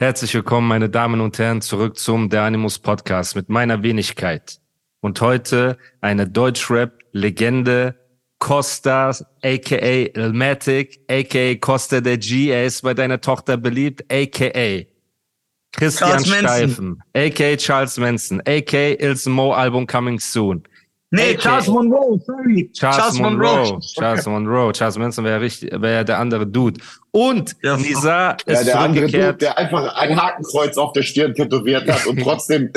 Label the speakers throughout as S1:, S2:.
S1: Herzlich willkommen, meine Damen und Herren, zurück zum Der Animus Podcast mit meiner Wenigkeit. Und heute eine Deutschrap-Legende, Costa, aka Ilmatic, aka Costa der G, er ist bei deiner Tochter beliebt, aka Christian
S2: Charles Manson.
S1: Steifen, aka Charles Manson, aka Ilse Mo Album coming soon.
S2: Nee,
S1: AKA
S2: Charles Monroe, sorry.
S1: Charles, Monroe. Charles Monroe. Charles Manson wäre wäre der andere Dude. Und
S2: Ja,
S1: Nisa
S3: Ja,
S1: ist
S3: der andere Dude, der einfach ein Hakenkreuz auf der Stirn tätowiert hat und trotzdem.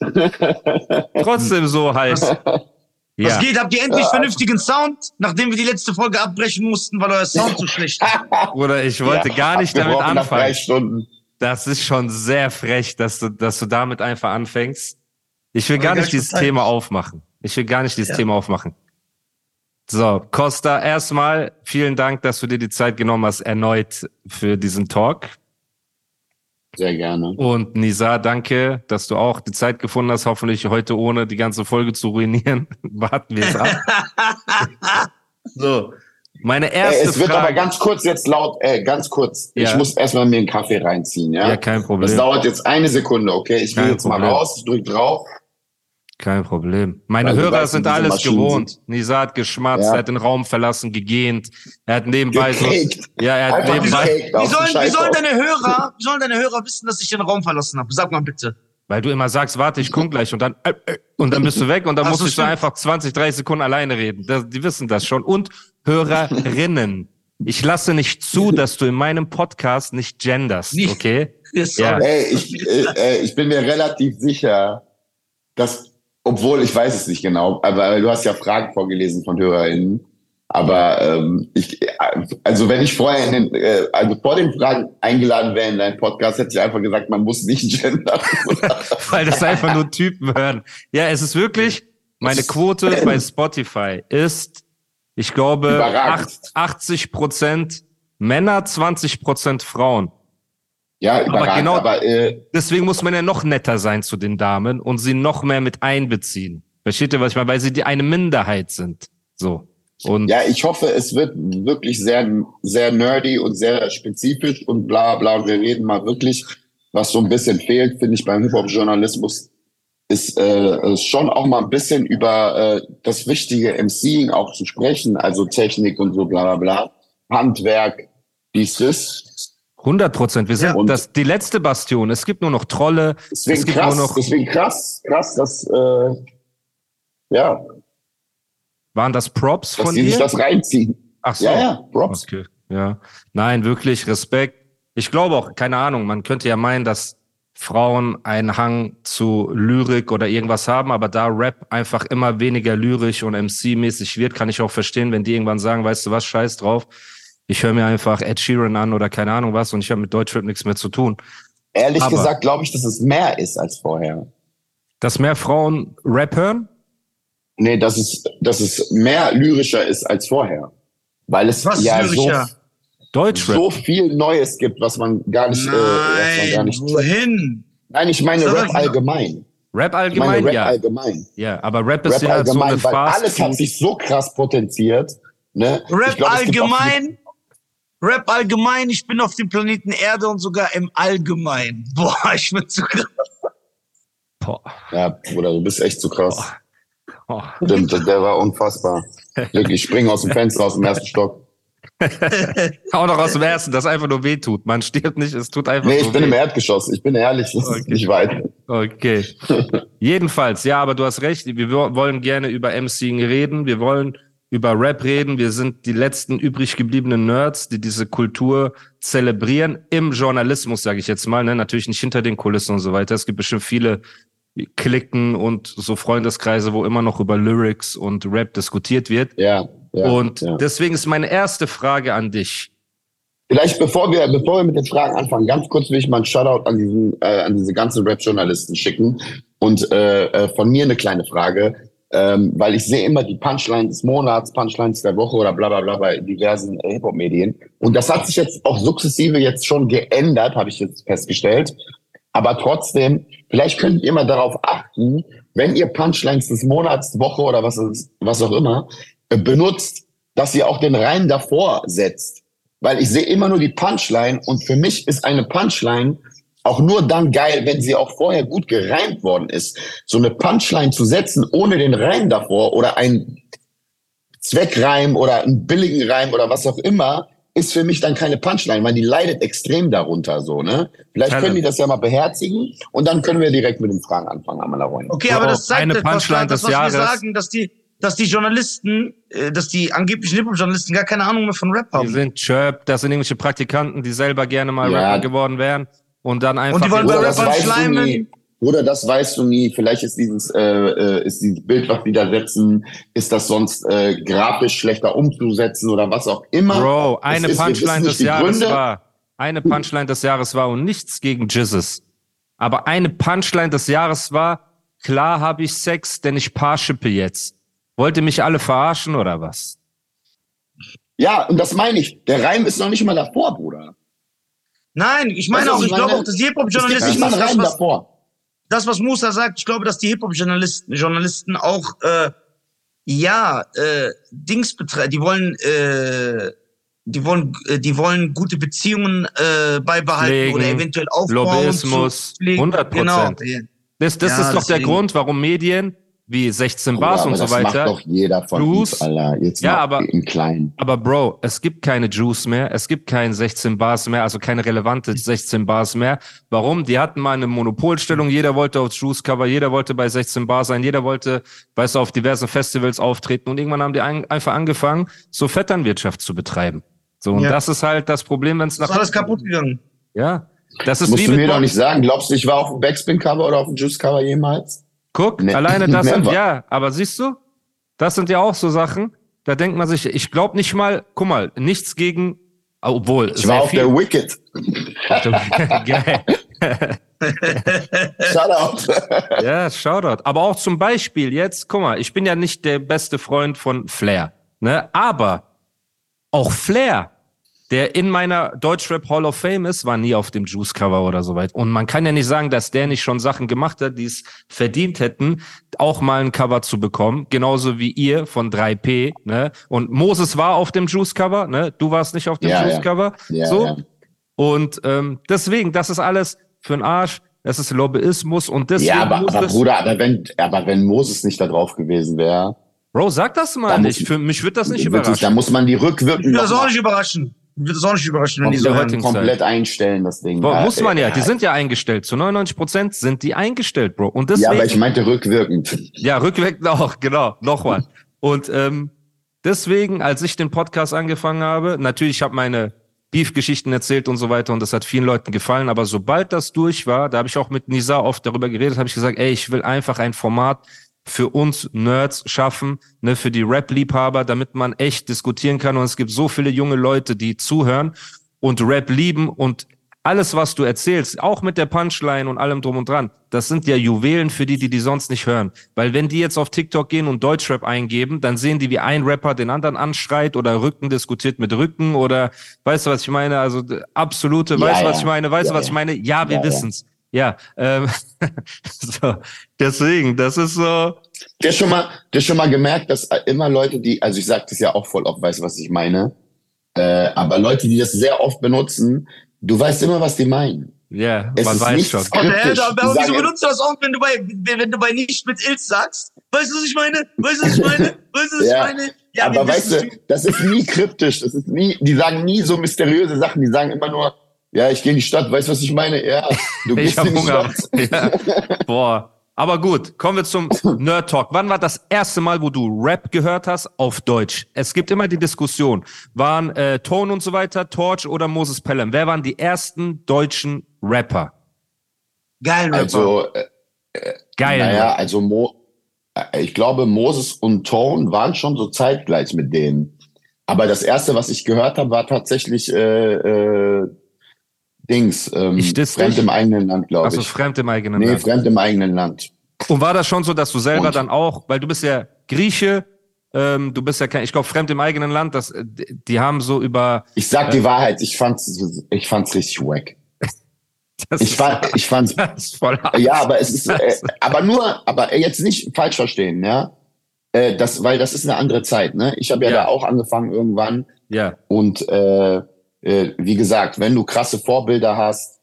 S1: trotzdem so heißt.
S2: Was
S1: Ja,
S2: geht? Habt ihr endlich vernünftigen Sound? Nachdem wir die letzte Folge abbrechen mussten, weil euer Sound so schlecht ist.
S1: Bruder, ich wollte gar nicht damit
S3: Abgebrochen nach drei
S1: anfangen.
S3: Stunden.
S1: Das ist schon sehr frech, dass du, dass du damit einfach anfängst. Ich will
S2: Aber
S1: gar
S2: gar
S1: nicht
S2: nicht
S1: dieses
S2: Zeit.
S1: Thema aufmachen. Ich will gar nicht dieses
S2: Ja.
S1: Thema aufmachen. So, Costa, erstmal vielen Dank, dass du dir die Zeit genommen hast, erneut für diesen Talk.
S3: Sehr gerne.
S1: Und Nisa, danke, dass du auch die Zeit gefunden hast, hoffentlich heute ohne die ganze Folge zu ruinieren. Warten wir es ab. so, meine
S3: Äh,
S1: erste
S3: es wird
S1: Frage.
S3: aber ganz kurz jetzt laut, äh, ganz kurz.
S1: Ja.
S3: Ich muss erstmal mir einen Kaffee reinziehen, ja?
S1: ja, kein
S3: Das
S1: Problem.
S3: dauert jetzt eine Sekunde, okay? Ich will
S1: Kein
S3: jetzt mal
S1: Problem.
S3: raus, ich drück drauf.
S1: Kein Problem. Meine
S3: du
S1: Hörer
S3: weißt,
S1: sind alles
S3: Maschinen
S1: gewohnt.
S3: sind.
S1: Nisa hat geschmatzt,
S3: Ja.
S1: er hat den Raum verlassen, gegähnt. Er hat nebenbei so. Ja, er hat
S3: Einfach
S1: nebenbei.
S2: Wie sollen, wie sollen deine Hörer, wie sollen deine Hörer wissen, dass ich den Raum verlassen habe? Sag mal bitte.
S1: Weil du immer sagst, warte, ich komm gleich und dann äh, äh, und dann bist du weg und dann
S2: Ach
S1: musst
S2: so,
S1: du so einfach 20, 30 Sekunden alleine reden. Das, die wissen das schon. Und Hörerinnen. Ich lasse nicht zu, dass du in meinem Podcast nicht genderst,
S2: Nicht.
S1: okay?
S2: Ja.
S3: Ey, ich, äh, äh, ich bin mir relativ sicher, dass, obwohl ich weiß es nicht genau, aber du hast ja Fragen vorgelesen von HörerInnen. Aber ähm, ich, äh, also wenn ich vorher in den, äh, also vor den Fragen eingeladen wäre in deinen Podcast, hätte ich einfach gesagt, man muss nicht gendern.
S1: Weil das einfach nur Typen hören. Ja, es ist wirklich, meine Quote bei Spotify ist, ich glaube,
S3: Überragend.
S1: acht- 80 Prozent Männer, 20 Prozent Frauen.
S3: Ja, überragend.
S1: genau-
S3: aber äh,
S1: Deswegen muss man ja noch netter sein zu den Damen und sie noch mehr mit einbeziehen. Versteht ihr, was ich meine? Weil sie die eine Minderheit sind. So. Und
S3: ja, ich hoffe, es wird wirklich sehr, sehr nerdy und sehr spezifisch und bla bla. Und wir reden mal wirklich, was so ein bisschen fehlt, finde ich, beim Hip-Hop-Journalismus, ist äh, schon auch mal ein bisschen über äh, das wichtige MCing auch zu sprechen, also Technik und so bla bla bla, Handwerk, dies ist.
S1: 100 Prozent. Wir sind
S3: Und-
S1: das, die letzte Bastion. Es gibt nur noch Trolle.
S3: Deswegen krass,
S1: noch,
S3: deswegen krass, krass, dass äh, ja,
S1: waren das Props
S3: dass
S1: von
S3: die sich
S1: dir?
S3: das reinziehen.
S1: Ach so.
S3: Ja, ja, Props.
S1: Okay, ja. Nein, wirklich Respekt. Ich glaube auch, keine Ahnung, man könnte ja meinen, dass Frauen einen Hang zu Lyrik oder irgendwas haben, aber da Rap einfach immer weniger lyrisch und MC-mäßig wird, kann ich auch verstehen, wenn die irgendwann sagen, weißt du was, scheiß drauf. Ich höre mir einfach Ed Sheeran an oder keine Ahnung was und ich habe mit Deutschrap nichts mehr zu tun.
S3: Ehrlich
S1: Aber-
S3: gesagt glaube ich, dass es mehr ist als vorher.
S1: Dass mehr Frauen Rap hören?
S3: Nee, dass es, dass es mehr lyrischer ist als vorher. Weil es
S2: Was
S3: ja
S2: lyrischer?
S3: so,
S1: Deutschrap.
S3: so viel Neues gibt, was man gar nicht, äh, was man gar
S2: Nein,
S3: nicht.
S2: wohin?
S3: Nein, ich meine Rap allgemein.
S1: Rap
S3: Ich meine
S1: allgemein,
S3: Rap
S1: ja.
S3: allgemein.
S1: Ja, aber Rap ist
S3: Rap
S1: ja so
S3: allgemein,
S1: eine
S3: weil
S1: Fast
S3: alles hat sich so krass potenziert. Ne?
S2: Rap
S3: glaub,
S2: allgemein? Rap allgemein, ich bin auf dem Planeten Erde und sogar im Allgemein. Boah, ich bin zu krass.
S1: Boah.
S3: Ja, Bruder, du bist echt zu krass.
S1: Oh.
S3: Stimmt, der war unfassbar. Wirklich, ich spring aus dem Fenster aus dem ersten Stock.
S1: Auch noch aus dem ersten, das einfach nur weh tut. Man stirbt nicht, es tut einfach
S3: Nee,
S1: nur
S3: ich bin
S1: weh.
S3: im Erdgeschoss. Ich bin ehrlich, das
S1: Okay.
S3: ist nicht weit.
S1: Okay. Jedenfalls, ja, aber du hast recht. Wir wo- wollen gerne über MCing reden. Wir wollen über Rap reden. Wir sind die letzten übrig gebliebenen Nerds, die diese Kultur zelebrieren im Journalismus, sage ich jetzt mal. Ne? Natürlich nicht hinter den Kulissen und so weiter. Es gibt bestimmt viele Klicken und so Freundeskreise, wo immer noch über Lyrics und Rap diskutiert wird.
S3: Ja. ja
S1: und
S3: ja.
S1: deswegen ist meine erste Frage an dich.
S3: Vielleicht bevor wir, bevor wir mit den Fragen anfangen, ganz kurz will ich mal einen Shoutout an diesen, äh, an diese ganzen Rap-Journalisten schicken und äh, äh, von mir eine kleine Frage, ähm, weil ich sehe immer die Punchline des Monats, Punchlines der Woche oder bla bla bla bei diversen äh, Hip-Hop-Medien. Und das hat sich jetzt auch sukzessive jetzt schon geändert, habe ich jetzt festgestellt. Aber trotzdem, vielleicht könnt ihr mal darauf achten, wenn ihr Punchlines des Monats, Woche oder was, was auch immer äh, benutzt, dass ihr auch den Reim davor setzt weil ich sehe immer nur die Punchline und für mich ist eine Punchline auch nur dann geil, wenn sie auch vorher gut gereimt worden ist. So eine Punchline zu setzen ohne den Reim davor oder ein Zweckreim oder einen billigen Reim oder was auch immer, ist für mich dann keine Punchline, weil die leidet extrem darunter so, ne? Vielleicht können die das ja mal beherzigen und dann können wir direkt mit den Fragen anfangen, Amalaroin.
S2: Okay, aber das zeigt
S1: Eine
S2: etwas,
S1: Punchline
S2: das,
S1: des
S2: was
S1: Jahres.
S2: wir sagen, dass die, dass die Journalisten, äh, dass die angeblichen Hip-Hop-Journalisten gar keine Ahnung mehr von Rap
S1: Die
S2: haben.
S1: sind Chirp, das sind irgendwelche Praktikanten, die selber gerne mal
S3: Ja.
S1: Rapper geworden wären und dann einfach.
S2: Und die wollen
S3: Oder
S2: bei
S3: das
S2: Rappern
S3: weißt du
S2: schleimen.
S3: nie. Oder das weißt du nie. Vielleicht ist dieses, äh, äh, ist dieses Bild, was die da setzen, ist das sonst äh, grafisch schlechter umzusetzen oder was auch immer.
S1: Bro, eine
S3: ist,
S1: Punchline des Jahres
S3: Gründe.
S1: war, eine Punchline des Jahres war und nichts gegen Jizzes. Aber eine Punchline des Jahres war, klar habe ich Sex, denn ich paarschippe jetzt. Wollt ihr mich alle verarschen oder was?
S3: Ja, und das meine ich. Der Reim ist noch nicht mal davor, Bruder.
S2: Nein, ich meine
S3: du,
S2: auch, ich
S3: ich
S2: glaube auch, dass die Hip-Hop-Journalisten, das, was,
S3: davor.
S2: das, was Musa sagt, ich glaube, dass die Hip-Hop-Journalisten Journalisten auch, äh, ja, äh, Dings betreiben, die wollen, äh, die wollen, äh, die wollen gute Beziehungen äh, beibehalten
S1: Pflegen,
S2: oder eventuell aufbauen.
S1: Lobbyismus,
S2: zu pflegen.
S1: 100%.
S2: Genau.
S1: Das, das
S2: Ja,
S1: ist doch der
S2: deswegen.
S1: Grund, warum Medien wie 16
S3: Bruder,
S1: Bars
S3: aber
S1: und so
S3: das macht
S1: weiter
S3: doch jeder von
S1: Blues.
S3: uns, Alter. Jetzt
S1: Ja, aber-
S3: im Kleinen.
S1: Aber Bro, es gibt keine Juice mehr, es gibt keinen 16 Bars mehr, also keine relevante 16 Bars mehr. Warum? Die hatten mal eine Monopolstellung, jeder wollte aufs Juice Cover, jeder wollte bei 16 Bars sein, jeder wollte, weißt du, auf diversen Festivals auftreten und irgendwann haben die ein, einfach angefangen, so Vetternwirtschaft zu betreiben. So, und
S2: Ja.
S1: das ist halt das Problem, wenn es nach
S2: Ist alles kaputt gegangen.
S1: Ja. Das ist
S3: Musst
S1: wie
S3: du mir doch nicht sagen. Glaubst du, ich war auf dem Backspin-Cover oder auf dem Juice-Cover jemals?
S1: Guck,
S3: Ne-
S1: alleine das sind, ja, aber siehst du, das sind ja auch so Sachen, da denkt man sich, ich glaube nicht mal, guck mal, nichts gegen, obwohl,
S3: Ich war auf
S1: viel,
S3: der Wicked.
S1: Geil.
S3: Shoutout.
S1: Ja, Shoutout. Aber auch zum Beispiel jetzt, guck mal, ich bin ja nicht der beste Freund von Flair, ne? Aber auch Flair, der in meiner Deutschrap Hall of Fame ist, war nie auf dem Juice Cover oder so weit. Und man kann ja nicht sagen, dass der nicht schon Sachen gemacht hat, die es verdient hätten, auch mal ein Cover zu bekommen. Genauso wie ihr von 3P, ne? Und Moses war auf dem Juice Cover, ne? Du warst nicht auf dem
S3: Ja,
S1: Juice
S3: ja.
S1: Cover.
S3: Ja,
S1: so.
S3: ja.
S1: Und ähm, deswegen, das ist alles für den Arsch. Das ist Lobbyismus und deswegen
S3: Ja, aber, aber Bruder, aber wenn, aber wenn Moses nicht da drauf gewesen wäre,
S1: Bro, sag das mal
S3: Da
S1: nicht.
S3: muss-
S1: Für mich wird das nicht überraschen.
S3: da muss man die
S2: Ich
S3: rückwirkend
S2: das
S3: mal
S2: nicht überraschen. Ich will das auch nicht überraschen, wenn die so
S1: heutigen
S3: komplett einstellen, das Ding.
S1: Bro, muss man ja. Die sind ja eingestellt. Zu 99 Prozent sind die eingestellt, Bro. Und deswegen,
S3: Ja, aber ich meinte rückwirkend.
S1: ja, rückwirkend auch, genau, nochmal. Und ähm, deswegen, als ich den Podcast angefangen habe, natürlich, ich habe meine Beef-Geschichten erzählt und so weiter und das hat vielen Leuten gefallen, aber sobald das durch war, da habe ich auch mit Nisa oft darüber geredet, habe ich gesagt, ey, ich will einfach ein Format für uns Nerds schaffen, ne, für die Rap-Liebhaber, damit man echt diskutieren kann und es gibt so viele junge Leute, die zuhören und Rap lieben und alles, was du erzählst, auch mit der Punchline und allem drum und dran, das sind ja Juwelen für die, die die sonst nicht hören. Weil wenn die jetzt auf TikTok gehen und Deutschrap eingeben, dann sehen die, wie ein Rapper den anderen anschreit oder Rücken diskutiert mit Rücken oder, weißt du, was ich meine? Also absolute,
S3: Ja,
S1: weißt du,
S3: ja.
S1: was ich meine? Weißt du,
S3: Ja,
S1: was ich meine? Ja, wir wissen's. Ja, ähm, so, deswegen, das ist so,
S3: Der schon mal, der schon mal gemerkt, dass immer Leute, die, also ich sage das ja auch voll oft, weißt du, was ich meine, äh, aber Leute, die das sehr oft benutzen, du weißt immer, was die meinen.
S1: ja,
S3: Es
S1: man
S3: ist
S1: weiß schon.
S2: Hä,
S3: Kryptisch.
S2: da, aber wieso
S3: sagen-
S2: benutzt du das auch, wenn du bei, wenn du bei nicht mit Ilz sagst? Weißt du, was ich meine? Weißt du, was ich meine? Weißt du, was ich meine? Ja,
S3: aber weißt du, das ist nie kryptisch, das ist nie, die sagen nie so mysteriöse Sachen, die sagen immer nur, ja, ich gehe in die Stadt, weißt du, was ich meine? Ja, du
S1: Ich
S3: gehst
S1: hab
S3: in die
S1: Hunger.
S3: Stadt.
S1: Ja. Boah. Aber gut, kommen wir zum Nerd Talk. Wann war das erste Mal, wo du Rap gehört hast auf Deutsch? Es gibt immer die Diskussion. Waren äh, Tone und so weiter, Torch oder Moses Pelham? Wer waren die ersten deutschen Rapper?
S2: Geil, Rapper.
S3: Also, äh,
S1: Geil.
S3: naja, also Mo, äh, ich glaube, Moses und Tone waren schon so zeitgleich mit denen. Aber das erste, was ich gehört habe, war tatsächlich äh, äh, Dings. Ähm,
S1: Ich
S3: Fremd
S1: dich?
S3: im eigenen Land, glaube
S1: Also
S3: ich.
S1: fremd im eigenen
S3: nee,
S1: Land.
S3: Fremd im eigenen Land.
S1: Und war das schon so, dass du selber
S3: Und-
S1: dann auch, weil du bist ja Grieche, ähm, du bist ja kein, ich glaube, fremd im eigenen Land, das, äh, die haben so über.
S3: Ich sag die Wahrheit, ich fand's, ich fand's richtig wack. Ich fand, ich fand's,
S1: voll
S3: ja, aber es ist, äh, aber nur, aber jetzt nicht falsch verstehen, ja. Äh, das, weil das ist eine andere Zeit, ne? Ich habe ja,
S1: Ja.
S3: da auch angefangen irgendwann
S1: Ja,
S3: und äh, äh, wie gesagt, wenn du krasse Vorbilder hast,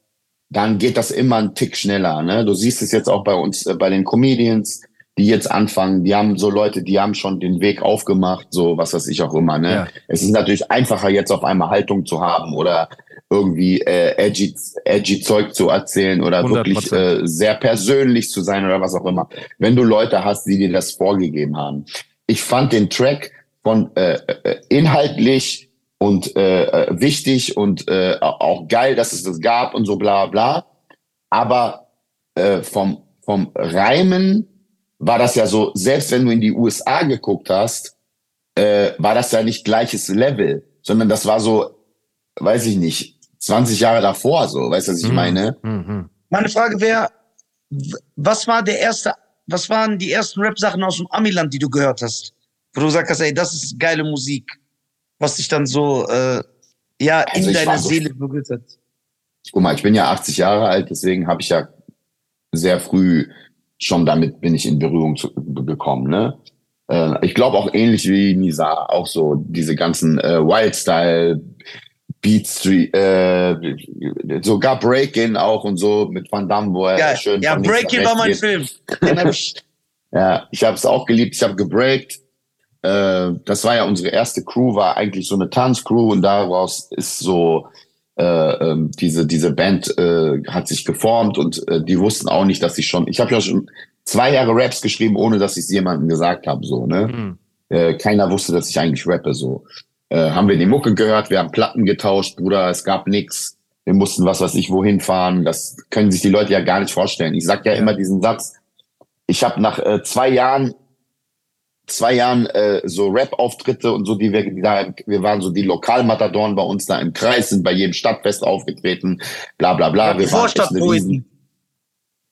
S3: dann geht das immer einen Tick schneller. Ne? Du siehst es jetzt auch bei uns, äh, bei den Comedians, die jetzt anfangen, die haben so Leute, die haben schon den Weg aufgemacht, so was weiß ich auch immer. Ne?
S1: Ja.
S3: Es ist natürlich einfacher, jetzt auf einmal Haltung zu haben oder irgendwie äh, edgy, edgy Zeug zu erzählen oder
S1: 100%.
S3: wirklich äh, sehr persönlich zu sein oder was auch immer. Wenn du Leute hast, die dir das vorgegeben haben. Ich fand den Track von äh, äh, inhaltlich und äh, äh, wichtig und äh, auch geil, dass es das gab und so bla bla. Aber äh, vom, vom Reimen war das ja so, selbst wenn du in die USA geguckt hast, äh, war das ja nicht gleiches Level, sondern das war so, weiß ich nicht, 20 Jahre davor so, weißt du, was ich
S1: Mhm.
S3: meine?
S1: Mhm.
S2: Meine Frage wäre, was war der erste, was waren die ersten Rap-Sachen aus dem Amiland, die du gehört hast? Wo du gesagt hast, ey, das ist geile Musik, was dich dann so, äh, ja, in
S3: Also ich
S2: deiner
S3: so-
S2: Seele berührt hat.
S3: Guck mal, ich bin ja 80 Jahre alt, deswegen habe ich ja sehr früh schon damit bin ich in Berührung zu, gekommen. Ne? Äh, ich glaube auch ähnlich wie Nisa, auch so diese ganzen äh, Wildstyle, Beat Street, äh, sogar Break-In auch und so mit Van Damme, wo er
S2: Geil.
S3: schön
S2: Ja,
S3: nach
S2: war mein
S3: geht.
S2: Film.
S3: Ja, ich habe es auch geliebt. Ich habe gebreakt. Äh, das war ja unsere erste Crew, war eigentlich so eine Tanzcrew und daraus ist so äh, ähm, diese diese Band äh, hat sich geformt und äh, die wussten auch nicht, dass ich schon. Ich habe ja schon zwei Jahre Raps geschrieben, ohne dass ich es jemandem gesagt habe, so ne.
S1: Mhm.
S3: Äh, keiner wusste, dass ich eigentlich rappe. So äh, haben wir die Mucke gehört, wir haben Platten getauscht, Bruder. Es gab nix. Wir mussten was weiß ich wohin fahren. Das können sich die Leute ja gar nicht vorstellen. Ich sag ja,
S1: Ja.
S3: immer diesen Satz. Ich habe nach äh, zwei Jahren zwei Jahren äh, so Rap-Auftritte und so, die wir, die da, wir waren so die Lokalmatadoren bei uns da im Kreis, sind bei jedem Stadtfest aufgetreten, bla bla bla.
S2: die
S3: wir waren. Riesen-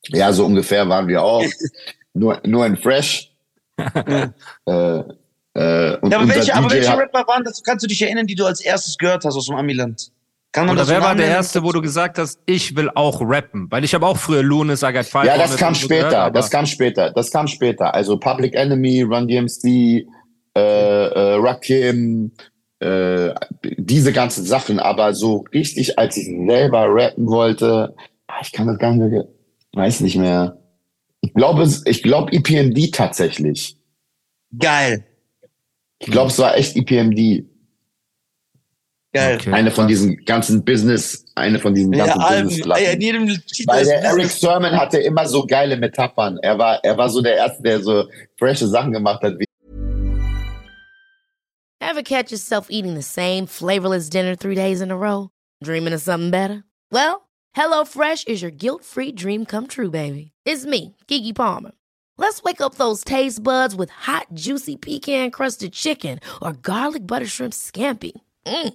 S3: Ja, so ungefähr waren wir auch. nur, nur in Fresh. äh, äh, und
S2: Ja, aber welche, aber welche Rapper waren das? Kannst du dich erinnern, die du als erstes gehört hast aus dem Amiland? Kann man
S1: Oder
S2: das
S1: wer war der erste, wo du gesagt hast, ich will auch rappen? Weil ich habe auch früher Lunis, I Got Five.
S3: Ja, das kam später,
S1: gehört,
S3: das kam später, das kam später. Also Public Enemy, Run DMC, äh, äh, Rakim, äh, diese ganzen Sachen. Aber so richtig, als ich selber rappen wollte, ah, ich kann das gar nicht mehr, weiß nicht mehr. Ich glaube, es- ich glaube EPMD tatsächlich.
S2: Geil,
S3: Ich glaube, es war echt EPMD.
S2: Geil.
S1: Okay,
S3: Eine von diesen ganzen Business, eine von diesen ganzen
S2: Alben,
S3: Business-Platten.
S2: ey, in jedem Titel
S3: Weil der Eric Sermon hatte immer so geile Metaphern. Er war, er war so der Erste, der so frische Sachen gemacht hat,
S4: Ever catch yourself eating the same flavorless dinner three days in a row? Dreaming of something better? Well, HelloFresh is your guilt free dream come true, baby. It's me, Kiki Palmer. Let's wake up those taste buds with hot, juicy pecan crusted chicken or garlic butter shrimp scampi. Mm.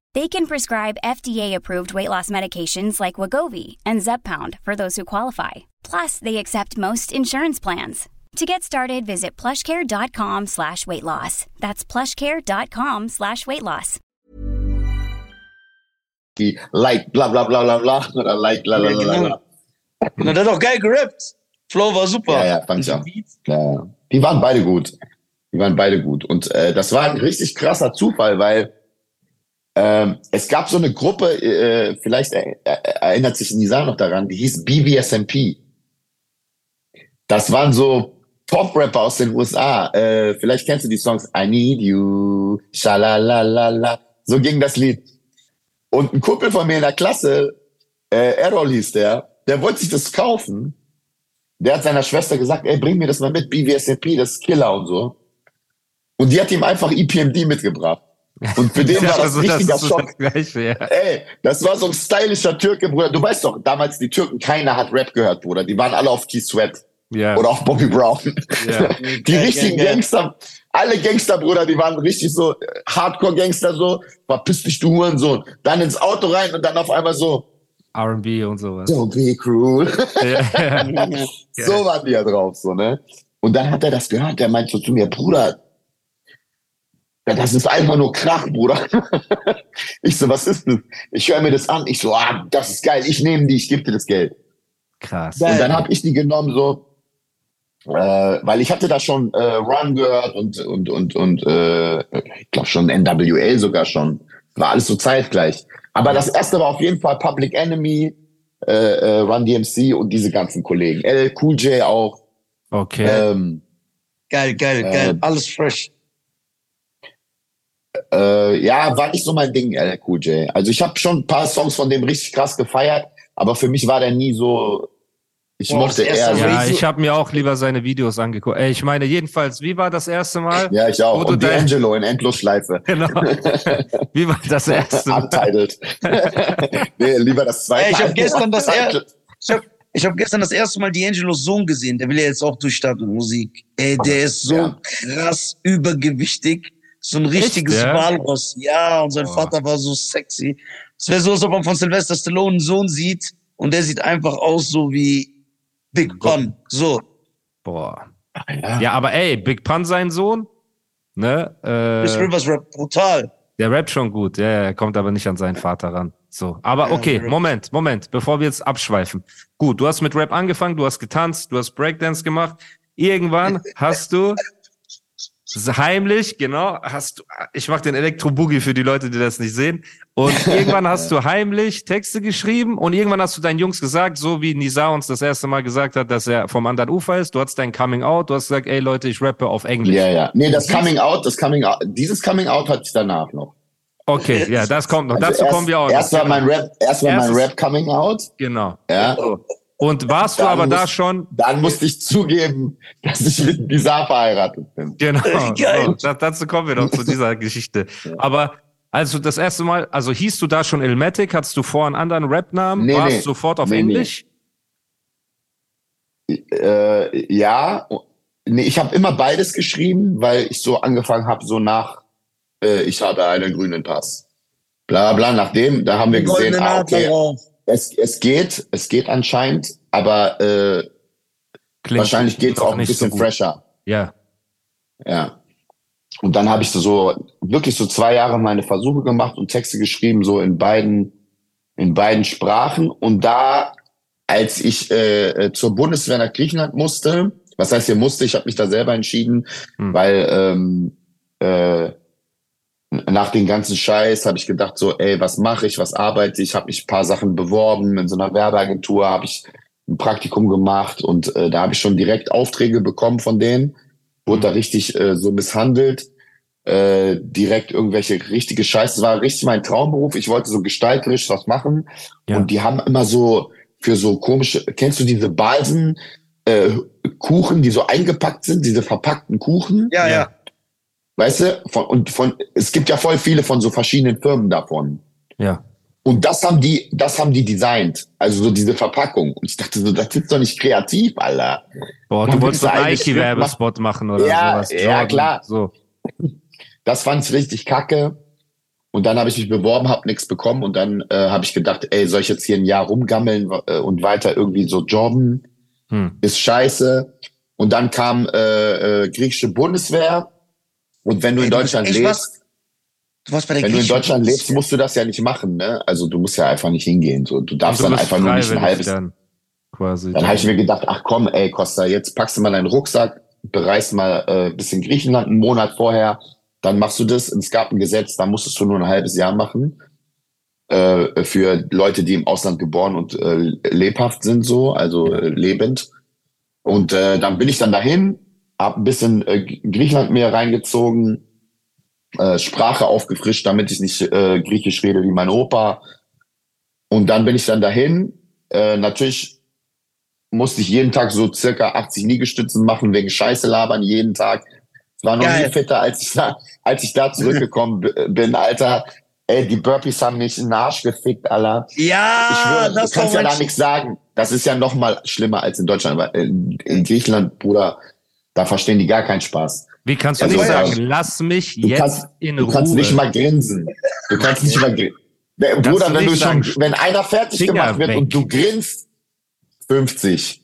S5: They can prescribe FDA-approved weight loss medications like Wagovi and Zepbound for those who qualify. Plus, they accept most insurance plans. To get started, visit plushcare.com slash weight loss. That's plushcare.com slash weight loss.
S3: die like bla bla bla bla bla like la la la la. la.
S2: Und der hat auch geil gerappt. Flow war super.
S3: Ja, ja, fand ich auch. Ja, die waren beide gut. Die waren beide gut. Und äh, das war ein richtig krasser Zufall, weil ähm, es gab so eine Gruppe, äh, vielleicht er, er, erinnert sich Nisa noch daran, die hieß BBSMP. Das waren so Pop-Rapper aus den USA. Äh, vielleicht kennst du die Songs I Need You, Shalalalala. So ging das Lied. Und ein Kumpel von mir in der Klasse, äh, Errol hieß der, der wollte sich das kaufen. Der hat seiner Schwester gesagt, ey, bring mir das mal mit, BWSMP, das ist Killer und so. Und die hat ihm einfach EPMD mitgebracht. Und für den
S1: Ja,
S3: war das
S1: also
S3: ein
S1: das
S3: richtiger
S1: ist
S3: Schock.
S1: das Gleiche, ja.
S3: Ey, das war so ein stylischer Türke, Bruder. Du weißt doch, damals die Türken, keiner hat Rap gehört, Bruder. Die waren alle auf Keith Sweat
S1: Ja.
S3: oder auf Bobby Brown.
S1: Ja.
S3: Die
S2: Geil,
S3: richtigen
S2: geil.
S3: Gangster, alle Gangster, Bruder, die waren richtig so äh, Hardcore-Gangster so, verpiss dich, du Hurensohn. Dann ins Auto rein und dann auf einmal so,
S1: R&B und sowas.
S3: don't be cruel.
S1: Ja.
S3: so waren die ja drauf, so, ne? Und dann hat er das gehört, der meint so zu mir, Bruder, ja, das ist einfach nur Krach, Bruder. ich so, was ist das? Ich höre mir das an. Ich so, ah, das ist geil, ich nehme die, ich gebe dir das Geld.
S1: Krass.
S3: Und dann habe ich die genommen, so, äh, weil ich hatte da schon äh, Run gehört und und und und äh, ich glaube schon NWL sogar schon. War alles so zeitgleich. Aber das erste war auf jeden Fall Public Enemy, äh, äh, Run DMC und diese ganzen Kollegen. L Cool J auch.
S1: Okay.
S3: Ähm,
S2: Geil, geil,
S3: Äh,
S2: geil. Alles fresh.
S3: Äh, ja, war nicht so mein Ding, L Cool J. Also ich habe schon ein paar Songs von dem richtig krass gefeiert, aber für mich war der nie so. Ich
S2: Boah,
S3: mochte eher
S2: erste
S3: so.
S1: ja, ich habe mir auch lieber seine Videos angeguckt. Ey, ich meine, jedenfalls, wie war das erste Mal?
S3: Ja, ich auch. Und D'Angelo in Endlosschleife.
S1: Genau. Wie war das erste Mal?
S3: Untitled. nee, lieber das zweite.
S2: Ey, ich hab gestern das. Ich habe hab gestern das erste Mal D'Angelos Sohn gesehen. Der will ja jetzt auch durchstarten Musik. Ey, der ist so
S3: Ja.
S2: krass übergewichtig. So ein richtiges
S1: ja?
S2: Walross. Ja, und sein
S1: Boah.
S2: Vater war so sexy. Es wäre so, als ob man von Sylvester Stallone einen Sohn sieht und der sieht einfach aus so wie Big Pun. So.
S1: Boah.
S3: Ja.
S1: Ja, aber ey, Big Pun sein Sohn, ne?
S2: Chris
S1: Äh,
S2: Rivers Rap brutal.
S1: der rappt schon gut, ja, er kommt aber nicht an seinen Vater ran. So, aber okay. Moment, Moment, bevor wir jetzt abschweifen. Gut, du hast mit Rap angefangen, du hast getanzt, du hast Breakdance gemacht. Irgendwann hast du heimlich, genau, hast du, ich mach den Elektro-Boogie für die Leute, die das nicht sehen. Und irgendwann hast du heimlich Texte geschrieben und irgendwann hast du deinen Jungs gesagt, so wie Nisa uns das erste Mal gesagt hat, dass er vom anderen Ufer ist. Du hast dein Coming Out, du hast gesagt, ey Leute, ich rappe auf Englisch.
S3: Ja, ja. Nee, das Coming Out, das Coming Out, dieses Coming Out hatte ich danach noch.
S1: Okay, ja, das kommt noch.
S3: Also
S1: Dazu
S3: erst,
S1: kommen wir auch
S3: Erst war mein Rap, erst war mein Rap Coming Out.
S1: Genau.
S3: Ja.
S1: Und warst du
S3: Dann
S1: aber da
S3: muss-
S1: schon,
S3: Dann musste ich zugeben, dass ich mit Nisa verheiratet bin.
S1: genau,
S2: Geil.
S1: so, da, dazu kommen wir noch zu dieser Geschichte. Aber als du das erste Mal, also hieß du da schon Ilmatic, hattest du vor einen anderen Rap-Namen,
S3: Nee,
S1: warst
S3: nee.
S1: sofort auf
S3: Nee, nee.
S1: Englisch?
S3: Äh, ja, nee, ich habe immer beides geschrieben, weil ich so angefangen habe, so nach, äh, ich habe einen grünen Pass. Bla bla, nachdem, da haben wir gesehen, ah, okay. Es, es geht, es geht anscheinend, aber äh,
S1: Klingt
S3: wahrscheinlich geht's
S1: doch
S3: auch ein
S1: nicht
S3: bisschen
S1: so
S3: fresher.
S1: Ja.
S3: Ja. Und dann habe ich so, wirklich so zwei Jahre meine Versuche gemacht und Texte geschrieben, so in beiden, in beiden Sprachen. Und da, als ich äh, zur Bundeswehr nach Griechenland musste, was heißt hier musste, ich habe mich da selber entschieden,
S1: Hm.
S3: weil ähm, äh, nach den ganzen Scheiß habe ich gedacht so, ey, was mache ich, was arbeite ich, habe mich ein paar Sachen beworben, in so einer Werbeagentur habe ich ein Praktikum gemacht und äh, da habe ich schon direkt Aufträge bekommen von denen, wurde da richtig äh, so misshandelt, äh, direkt irgendwelche richtige Scheiße, das war richtig mein Traumberuf, ich wollte so gestalterisch was machen.
S1: Ja.
S3: und die haben immer so für so komische, kennst du diese Balsen, äh, Kuchen, die so eingepackt sind, diese verpackten Kuchen?
S2: Ja, ja.
S3: Weißt du, von, und von, es gibt ja voll viele von so verschiedenen Firmen davon.
S1: Ja.
S3: Und das haben die, das haben die designt. Also so diese Verpackung. Und ich dachte so, das ist doch nicht kreativ, Alter.
S1: Boah, du wolltest einen Nike-Werbespot machen oder
S3: Ja,
S1: sowas.
S3: ja,
S1: Jordan,
S3: klar.
S1: So.
S3: Das fand ich richtig kacke. Und dann habe ich mich beworben, habe nichts bekommen und dann äh, habe ich gedacht, ey, soll ich jetzt hier ein Jahr rumgammeln äh, und weiter irgendwie so jobben?
S1: Hm.
S3: Ist scheiße. Und dann kam äh, äh, griechische Bundeswehr. Und wenn du in Deutschland lebst,
S2: was? Du warst bei der
S3: wenn du in Deutschland lebst, musst du das ja nicht machen, ne? Also du musst ja einfach nicht hingehen. So, du darfst dann einfach nur nicht ein halbes.
S1: Dann, quasi.
S3: Dann habe ich mir gedacht, ach komm, ey Costa, jetzt packst du mal deinen Rucksack, bereist mal äh, bis in Griechenland einen Monat vorher, dann machst du das. Es gab ein Gesetz, da musstest du nur ein halbes Jahr machen. Äh, für Leute, die im Ausland geboren und äh, lebhaft sind, so, also äh, lebend. Und äh, dann bin ich dann dahin, hab ein bisschen äh, Griechenland mir reingezogen, äh, Sprache aufgefrischt, damit ich nicht äh, Griechisch rede wie mein Opa. Und dann bin ich dann dahin. Äh, natürlich musste ich jeden Tag so circa 80 Liegestützen machen, wegen Scheiße labern jeden Tag. Ich war noch
S2: Geil.
S3: nie fitter, als ich da, als ich da zurückgekommen bin, Alter. Ey, die Burpees haben mich in den Arsch gefickt, Alter.
S2: Ja,
S3: Ich schwöre,
S2: das
S3: du kannst ja da nichts sagen. Das ist ja noch mal schlimmer als in Deutschland. Weil in, in Griechenland, Bruder, da verstehen die gar keinen Spaß.
S1: Wie kannst du
S3: Also,
S1: nicht sagen, lass mich
S3: Du
S1: jetzt
S3: kannst,
S1: in
S3: du
S1: Ruhe?
S3: kannst nicht mal grinsen. Du kannst nicht mal grinsen. Bruder,
S1: du
S3: wenn du schon, wenn einer fertig
S1: Finger
S3: gemacht wird
S1: weg.
S3: und du grinst, 50.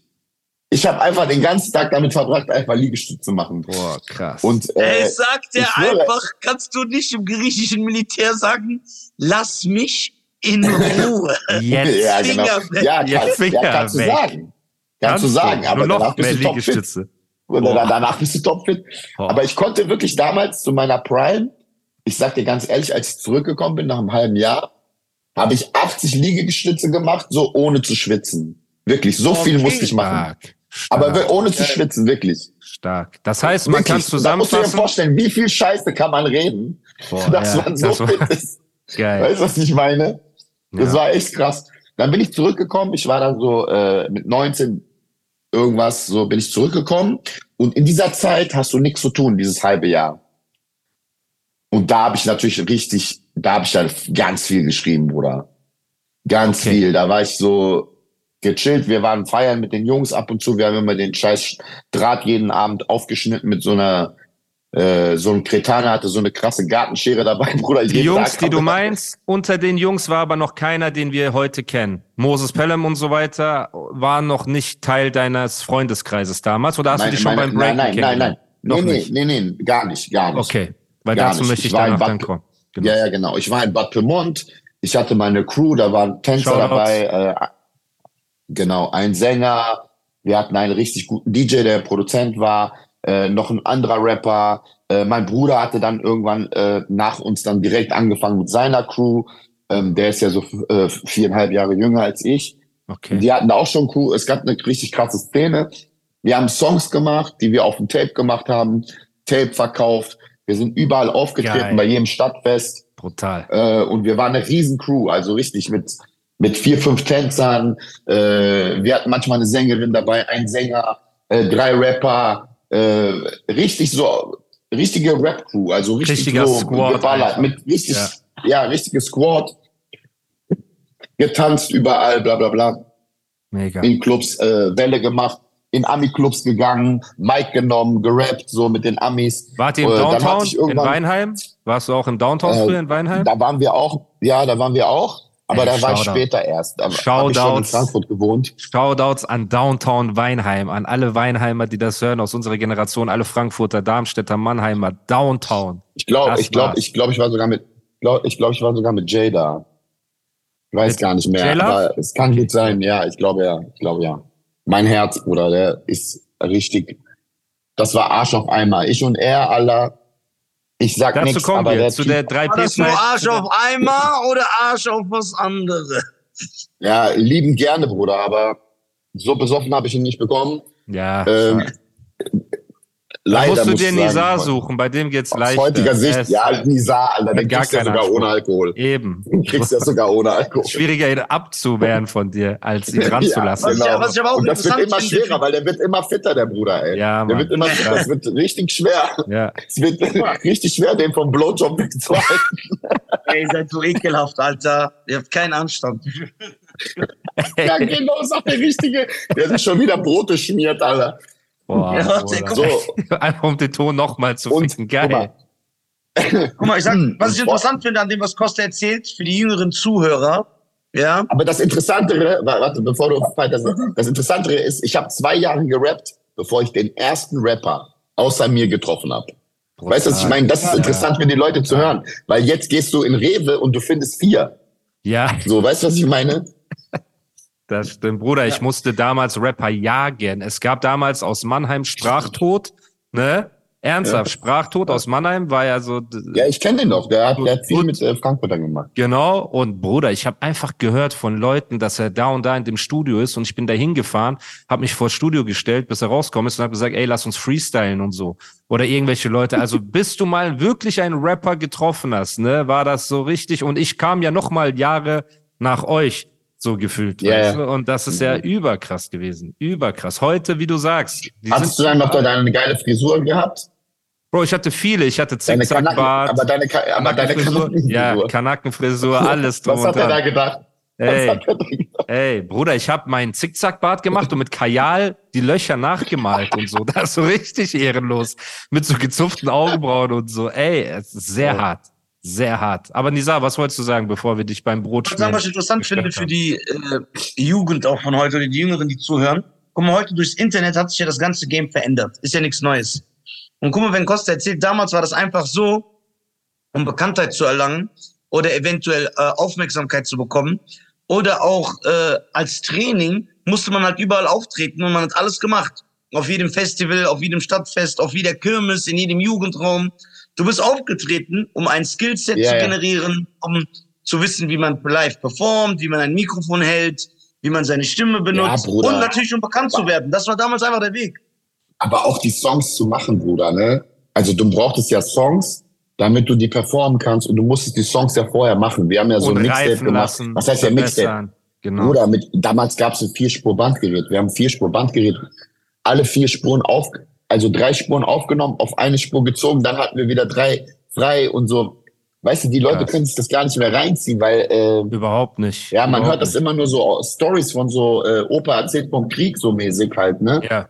S3: Ich habe einfach den ganzen Tag damit verbracht, einfach Liegestütze zu machen.
S1: Boah, krass.
S3: Und äh,
S2: Ey, sagt er einfach, kannst du nicht im griechischen Militär sagen, lass mich in Ruhe.
S1: jetzt
S3: ja, genau.
S2: Finger weg.
S3: Ja,
S1: Ja,
S3: kannst,
S1: Finger
S3: ja, kannst du sagen. Kannst du sagen, aber
S1: Nur
S3: danach
S1: noch
S3: bist
S1: mehr
S3: du topfit.
S1: Liegestütze.
S3: Und dann- danach bist du topfit.
S1: Boah.
S3: Aber ich konnte wirklich damals zu meiner Prime, ich sag dir ganz ehrlich, als ich zurückgekommen bin nach einem halben Jahr, habe ich 80 Liegestütze gemacht, so ohne zu schwitzen. Wirklich, so viel
S2: Okay.
S3: musste ich machen.
S1: Stark.
S3: Aber ohne zu schwitzen, wirklich.
S1: stark. Das heißt, man kann
S3: Wirklich. Da musst du dir
S1: zusammenfassen.
S3: vorstellen, wie viel Scheiße kann man reden,
S1: Boah,
S3: dass
S1: ja,
S3: man so
S1: das
S3: fit ist.
S1: geil.
S3: Weißt du, was ich meine? Das
S1: Ja.
S3: war echt krass. Dann bin ich zurückgekommen. Ich war dann so äh, mit 19 irgendwas, so bin ich zurückgekommen. Und in dieser Zeit hast du nichts zu tun, dieses halbe Jahr. Und da habe ich natürlich richtig, da habe ich dann ganz viel geschrieben, Bruder. Ganz
S1: Okay.
S3: viel. Da war ich so gechillt. Wir waren feiern mit den Jungs ab und zu. Wir haben immer den scheiß Draht jeden Abend aufgeschnitten mit so einer, äh, so ein Kretaner hatte so eine krasse Gartenschere dabei, Bruder.
S1: Die Jungs, die du meinst, unter den Jungs war aber noch keiner, den wir heute kennen. Moses Pelham und so weiter waren noch nicht Teil deines Freundeskreises damals oder hast du
S3: Meine-
S1: die schon
S3: meine-
S1: beim Breaking
S3: Nein, nein, nein, nein.
S1: Noch
S3: nee,
S1: nicht.
S3: nee, nee, nee, gar nicht, gar nicht.
S1: Okay, weil
S3: Gar
S1: dazu
S3: nicht.
S1: möchte ich
S3: Ich
S1: danach dann kommen. Genau.
S3: Ja, ja, genau. Ich war in Bad Pyrmont. Ich hatte meine Crew, da waren Tänzer
S1: Shoutouts.
S3: dabei. Äh, genau, ein Sänger. Wir hatten einen richtig guten DJ, der Produzent war. Äh, noch ein anderer Rapper. Äh, mein Bruder hatte dann irgendwann äh, nach uns dann direkt angefangen mit seiner Crew. Ähm, der ist ja so äh, viereinhalb Jahre jünger als ich.
S1: Okay.
S3: Die hatten auch schon Crew. Es gab eine richtig krasse Szene. Wir haben Songs gemacht, die wir auf dem Tape gemacht haben, Tape verkauft. Wir sind überall aufgetreten,
S1: Geil.
S3: bei jedem Stadtfest.
S1: Brutal.
S3: Äh, und wir waren eine riesen Crew, also richtig mit, mit vier, fünf Tänzern. Äh, wir hatten manchmal eine Sängerin dabei, ein Sänger, äh, drei Rapper. Äh, richtig so, richtige Rap-Crew, also richtig
S1: Richtiger
S3: so
S1: Squad
S3: geballert, mit richtig,
S1: Ja.
S3: ja. richtige Squad. Getanzt überall, bla bla bla
S1: Mega.
S3: in Clubs äh, Welle gemacht, in Ami-Clubs gegangen, Mic genommen, gerappt, so mit den Amis.
S1: Wart ihr im
S3: Äh,
S1: Downtown in Weinheim? Warst du auch im Downtown
S3: Äh,
S1: früher in Weinheim?
S3: Da waren wir auch, ja, da waren wir auch, aber
S1: Ey,
S3: da war ich später erst. Da ich
S1: Shoutouts.
S3: schon in Frankfurt gewohnt.
S1: Shoutouts an Downtown Weinheim, an alle Weinheimer, die das hören aus unserer Generation, alle Frankfurter, Darmstädter, Mannheimer, Downtown.
S3: Ich glaube, ich glaube, ich glaube, ich war sogar mit, glaub, ich glaube, ich war sogar mit Jay da. Ich weiß
S1: Mit
S3: gar nicht mehr,
S1: J-Love?
S3: aber es kann gut sein. Ja, ich glaube ja, ich glaube ja. Mein Herz, Bruder, der ist richtig. Das war Arsch auf einmal. Ich und er, aller. Ich sag
S1: Dazu
S3: nichts,
S1: kommen
S3: aber
S1: wir
S3: der
S1: zu der 3
S2: War das nur Arsch auf Eimer oder Arsch auf was anderes?
S3: Ja, lieben gerne, Bruder, aber so besoffen habe ich ihn nicht bekommen.
S1: Ja.
S3: Ähm, leider
S1: musst du dir Nizar suchen, bei dem geht's
S3: Aus
S1: leichter.
S3: heutiger Sicht,
S1: ist
S3: ja, Nizar, Alter, den
S1: gar
S3: kriegst du ja sogar
S1: Anspruch.
S3: ohne Alkohol.
S1: Eben.
S3: Den kriegst du ja sogar ohne Alkohol.
S1: Schwieriger, ihn abzuwehren von dir, als ihn ranzulassen.
S2: Was ich- was ich aber auch
S3: Und das wird immer schwerer, weil der wird immer fitter, der Bruder, ey.
S1: Ja,
S3: der
S1: Mann.
S3: wird immer,
S1: Ja.
S3: das wird richtig schwer.
S1: Ja.
S3: Es wird richtig schwer, den vom Blowjob wegzuhalten.
S2: Ey, seid so ekelhaft, Alter. Ihr habt keinen Anstand.
S3: ja, genau, sagt der Richtige. Der sich schon wieder Brote schmiert, Alter.
S1: Boah,
S2: Ja,
S3: So,
S1: Einfach um den Ton nochmal zu
S3: und,
S1: ficken.
S3: guck mal,
S1: Geil.
S2: Guck mal, ich sag,
S3: Hm,
S2: was ich interessant finde an dem, was Costa erzählt, für die jüngeren Zuhörer, ja,
S3: Aber das Interessantere, wa- warte, bevor du weiter sagst, das Interessantere ist, ich habe zwei Jahre gerappt, bevor ich den ersten Rapper außer mir getroffen habe. Weißt du, was ich meine? Das ist interessant für die Leute zu hören, weil jetzt gehst du in Rewe und du findest vier.
S1: Ja,
S3: So, weißt du, was ich meine?
S1: Das stimmt. Bruder, ich musste damals Rapper jagen. Es gab damals aus Mannheim Sprachtod, ne? Ernsthaft,
S3: Ja.
S1: Sprachtod aus Mannheim war ja so.
S3: Ja, ich kenne den doch. Der hat, der hat viel mit äh, Frankfurter gemacht.
S1: Genau, und Bruder, ich habe einfach gehört von Leuten, dass er da und da in dem Studio ist und ich bin da hingefahren, habe mich vor das Studio gestellt, bis er rauskommt ist und habe gesagt, ey, lass uns freestylen und so. Oder irgendwelche Leute. Also bis du mal wirklich einen Rapper getroffen hast, ne, war das so richtig. Und ich kam ja noch mal Jahre nach euch so gefühlt.
S3: Ja,
S1: weißt du? Und das ist ja überkrass gewesen. Überkrass. Heute, wie du sagst.
S3: Hast du dann noch deine geile Frisur gehabt?
S1: Bro, ich hatte viele. Ich hatte Zickzackbart.
S3: aber deine, Ka- aber deine.
S1: Kanackenfrisur. Ja, Kanackenfrisur, alles drum
S3: Was hat er da gedacht?
S1: Ey, ey, Bruder, ich habe meinen Zickzackbart gemacht und mit Kajal die Löcher nachgemalt und so. Das ist so richtig ehrenlos. Mit so gezupften Augenbrauen und so. Ey, es ist sehr
S3: Ja.
S1: hart. Sehr hart. Aber Nisa, was wolltest du sagen, bevor wir dich beim Brot
S2: Ich sagen, was ich interessant finde für die äh, Jugend auch von heute oder die Jüngeren, die zuhören. Guck mal, heute durchs Internet hat sich ja das ganze Game verändert. Ist ja nichts Neues. Und guck mal, wenn Costa erzählt, damals war das einfach so, um Bekanntheit zu erlangen oder eventuell äh, Aufmerksamkeit zu bekommen oder auch äh, als Training musste man halt überall auftreten und man hat alles gemacht. Auf jedem Festival, auf jedem Stadtfest, auf jeder Kirmes, in jedem Jugendraum. Du bist aufgetreten, um ein Skillset
S3: Ja,
S2: zu
S3: ja.
S2: generieren, um zu wissen, wie man live performt, wie man ein Mikrofon hält, wie man seine Stimme benutzt
S3: Bruder.
S2: und natürlich um bekannt zu werden. Das war damals einfach der Weg.
S3: Aber auch die Songs zu machen, Bruder, ne? Also du brauchtest ja Songs, damit du die performen kannst und du musstest die Songs ja vorher machen. Wir haben ja so
S1: und
S3: ein Mixtape gemacht.
S1: lassen.
S3: Was heißt ja Mixtape?
S1: Genau.
S3: Bruder, mit, damals gab es ein Vierspur-Bandgerät. Wir haben Vierspur-Bandgerät. Alle vier Spuren auf, also drei Spuren aufgenommen, auf eine Spur gezogen, dann hatten wir wieder drei frei und so. Weißt du, die Leute
S1: Krass.
S3: können sich das gar nicht mehr reinziehen, weil äh,
S1: Überhaupt nicht.
S3: ja, man
S1: Überhaupt
S3: hört das immer nur so Stories von so äh, Opa erzählt vom Krieg so mäßig halt, ne?
S1: nicht. Ja.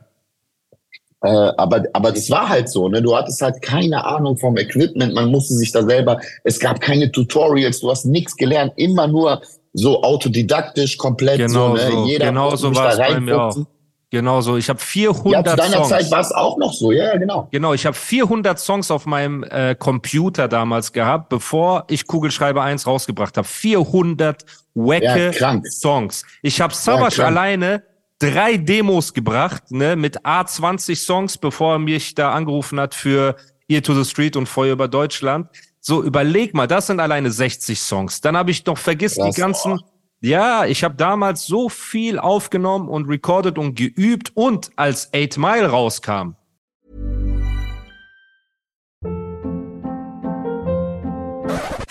S3: Äh, aber, aber das war halt so, ne? Du hattest halt keine Ahnung vom Equipment, man musste sich da selber, es gab keine Tutorials, du hast nichts gelernt, immer nur so autodidaktisch, komplett
S1: Genau
S3: so, ne?
S1: so.
S3: Jeder
S1: Genau so war
S3: da reinfuchsen.
S1: Genau so. Ich habe
S3: Ja,
S1: 400
S3: zu deiner
S1: Songs.
S3: Zeit war es auch noch so, ja, ja, genau.
S1: Genau, ich habe 400 Songs auf meinem äh, Computer damals gehabt, bevor ich Kugelschreiber 1 rausgebracht habe. 400 wacke
S3: Ja.
S1: Songs. Ich habe Savage
S3: krank.
S1: alleine drei Demos gebracht, ne, mit A20 Songs, bevor er mich da angerufen hat für Ear to the Street und Feuer über Deutschland. So, überleg mal, das sind alleine 60 Songs. Dann habe ich noch vergessen
S3: Krass.
S1: die ganzen. Ja, ich habe damals so viel aufgenommen und recorded und geübt und als 8 Mile rauskam,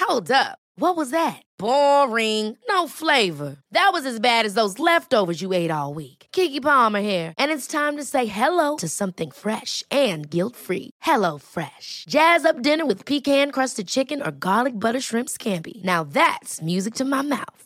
S4: Hold up. What was that? Boring. No flavor. That was as bad as those leftovers you ate all week. Kiki Palmer here, and it's time to say hello to something fresh and guilt-free. Hello Fresh. Jazz up dinner with pecan-crusted chicken or garlic butter shrimp scampi. Now that's music to my mouth.